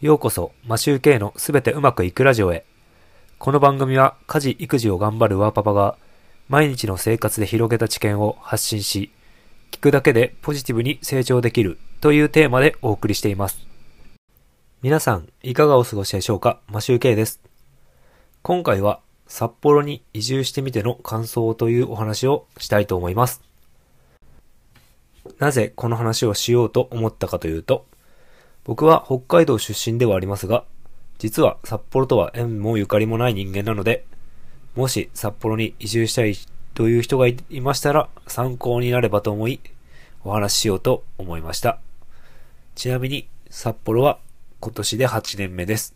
ようこそ、マシューケイのすべてうまくいくラジオへ。この番組は家事・育児を頑張るワーパパが毎日の生活で広げた知見を発信し、聞くだけでポジティブに成長できるというテーマでお送りしています。皆さん、いかがお過ごしでしょうか？マシューケイです。今回は札幌に移住してみての感想というお話をしたいと思います。なぜこの話をしようと思ったかというと、僕は北海道出身ではありますが、実は札幌とは縁もゆかりもない人間なので、もし札幌に移住したいという人がいましたら参考になればと思い、お話ししようと思いました。ちなみに札幌は今年で8年目です。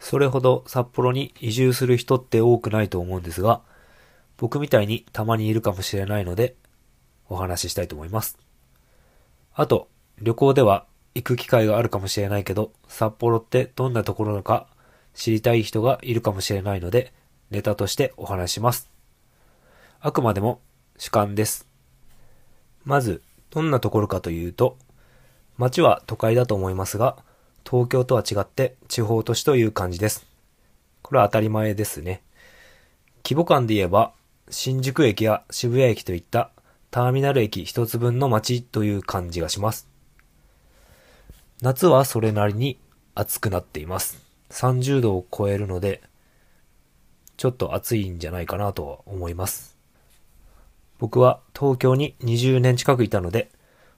それほど札幌に移住する人って多くないと思うんですが、僕みたいにたまにいるかもしれないので、お話ししたいと思います。あと、旅行では行く機会があるかもしれないけど、札幌ってどんなところなのか知りたい人がいるかもしれないので、ネタとしてお話します。あくまでも主観です。まず、どんなところかというと、街は都会だと思いますが、東京とは違って地方都市という感じです。これは当たり前ですね。規模感で言えば、新宿駅や渋谷駅といったターミナル駅一つ分の街という感じがします。夏はそれなりに暑くなっています。30度を超えるので、ちょっと暑いんじゃないかなとは思います。僕は東京に20年近くいたので、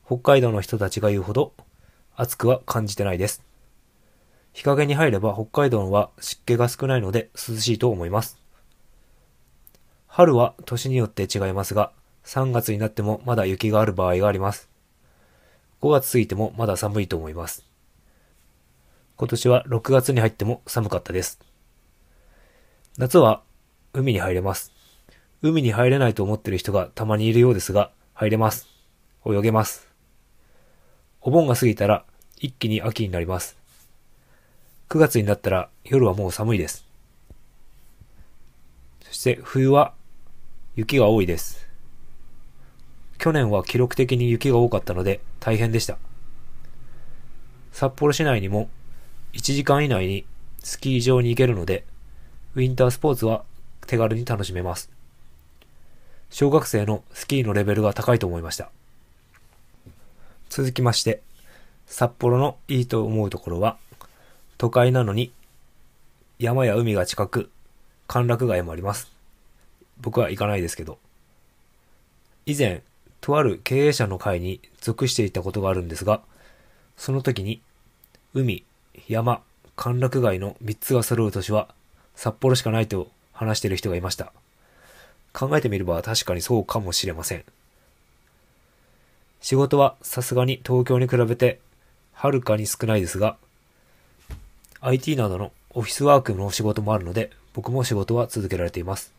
北海道の人たちが言うほど暑くは感じてないです。日陰に入れば北海道は湿気が少ないので涼しいと思います。春は年によって違いますが、3月になってもまだ雪がある場合があります。5月過ぎてもまだ寒いと思います。今年は6月に入っても寒かったです。夏は海に入れます。海に入れないと思ってる人がたまにいるようですが、入れます。泳げます。お盆が過ぎたら一気に秋になります。9月になったら夜はもう寒いです。そして冬は雪が多いです。去年は記録的に雪が多かったので大変でした。札幌市内にも1時間以内にスキー場に行けるので、ウィンタースポーツは手軽に楽しめます。小学生のスキーのレベルが高いと思いました。続きまして、札幌のいいと思うところは、都会なのに山や海が近く、歓楽街もあります。僕は行かないですけど。以前、とある経営者の会に属していたことがあるんですが、その時に、海、山、歓楽街の3つが揃う都市は札幌しかないと話している人がいました。考えてみれば確かにそうかもしれません。仕事はさすがに東京に比べてはるかに少ないですが、IT などのオフィスワークの仕事もあるので、僕も仕事は続けられています。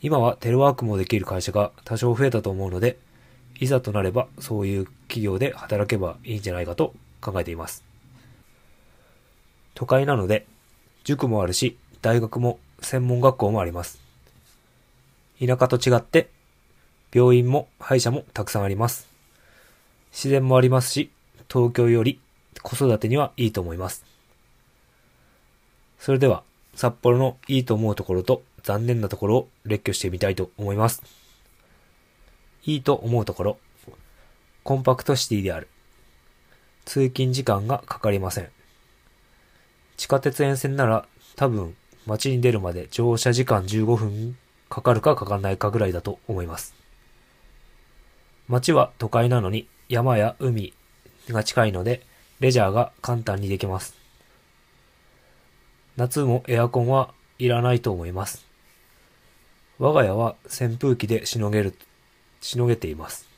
今はテレワークもできる会社が多少増えたと思うので、いざとなればそういう企業で働けばいいんじゃないかと考えています。都会なので、塾もあるし、大学も専門学校もあります。田舎と違って、病院も歯医者もたくさんあります。自然もありますし、東京より子育てにはいいと思います。それでは、札幌のいいと思うところと残念なところを列挙してみたいと思います。いいと思うところ、コンパクトシティである。通勤時間がかかりません。地下鉄沿線なら多分街に出るまで乗車時間15分かかるかかかんないかぐらいだと思います。街は都会なのに山や海が近いのでレジャーが簡単にできます。夏もエアコンはいらないと思います。我が家は扇風機でしのげる、しのげています。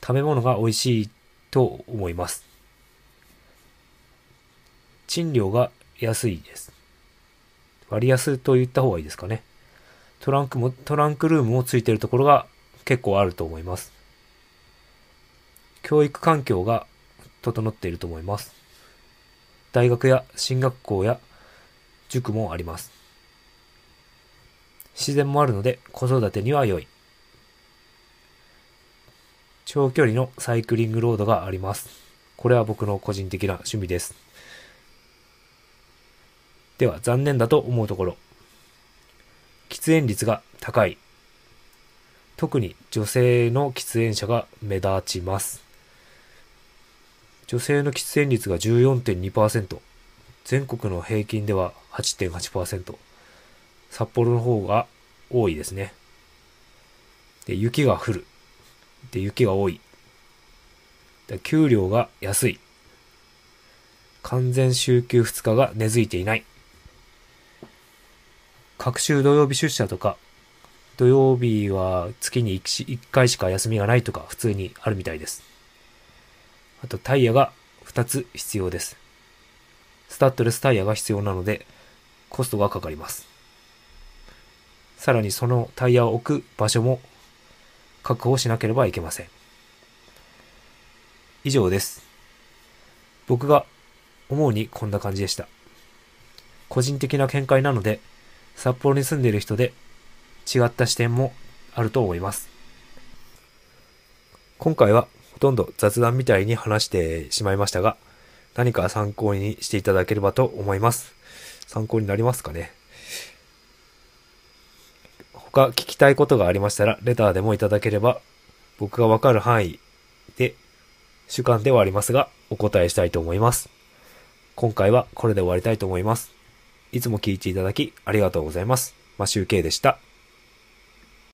食べ物が美味しいと思います。賃料が安いです。割安と言った方がいいですかね。トランクも、トランクルームもついてるところが結構あると思います。教育環境が整っていると思います。大学や進学校や塾もあります。自然もあるので子育てには良い。長距離のサイクリングロードがあります。これは僕の個人的な趣味です。では、残念だと思うところ。喫煙率が高い。特に女性の喫煙者が目立ちます。女性の喫煙率が14.2%。全国の平均では8.8%。札幌の方が多いですね。で、雪が降る。で、雪が多い。で給料が安い。完全週休2日が根付いていない。各週土曜日出社とか、土曜日は月に 1, 1回しか休みがないとか普通にあるみたいです。あとタイヤが2つ必要です。スタッドレスタイヤが必要なのでコストがかかります。さらにそのタイヤを置く場所も確保しなければいけません。以上です。僕が思うにこんな感じでした。個人的な見解なので札幌に住んでいる人で違った視点もあると思います。今回はほとんど雑談みたいに話してしまいましたが、何か参考にしていただければと思います。参考になりますかね？他聞きたいことがありましたら、レターでもいただければ、僕がわかる範囲で、主観ではありますが、お答えしたいと思います。今回はこれで終わりたいと思います。いつも聞いていただきありがとうございます。マシュウケイでした。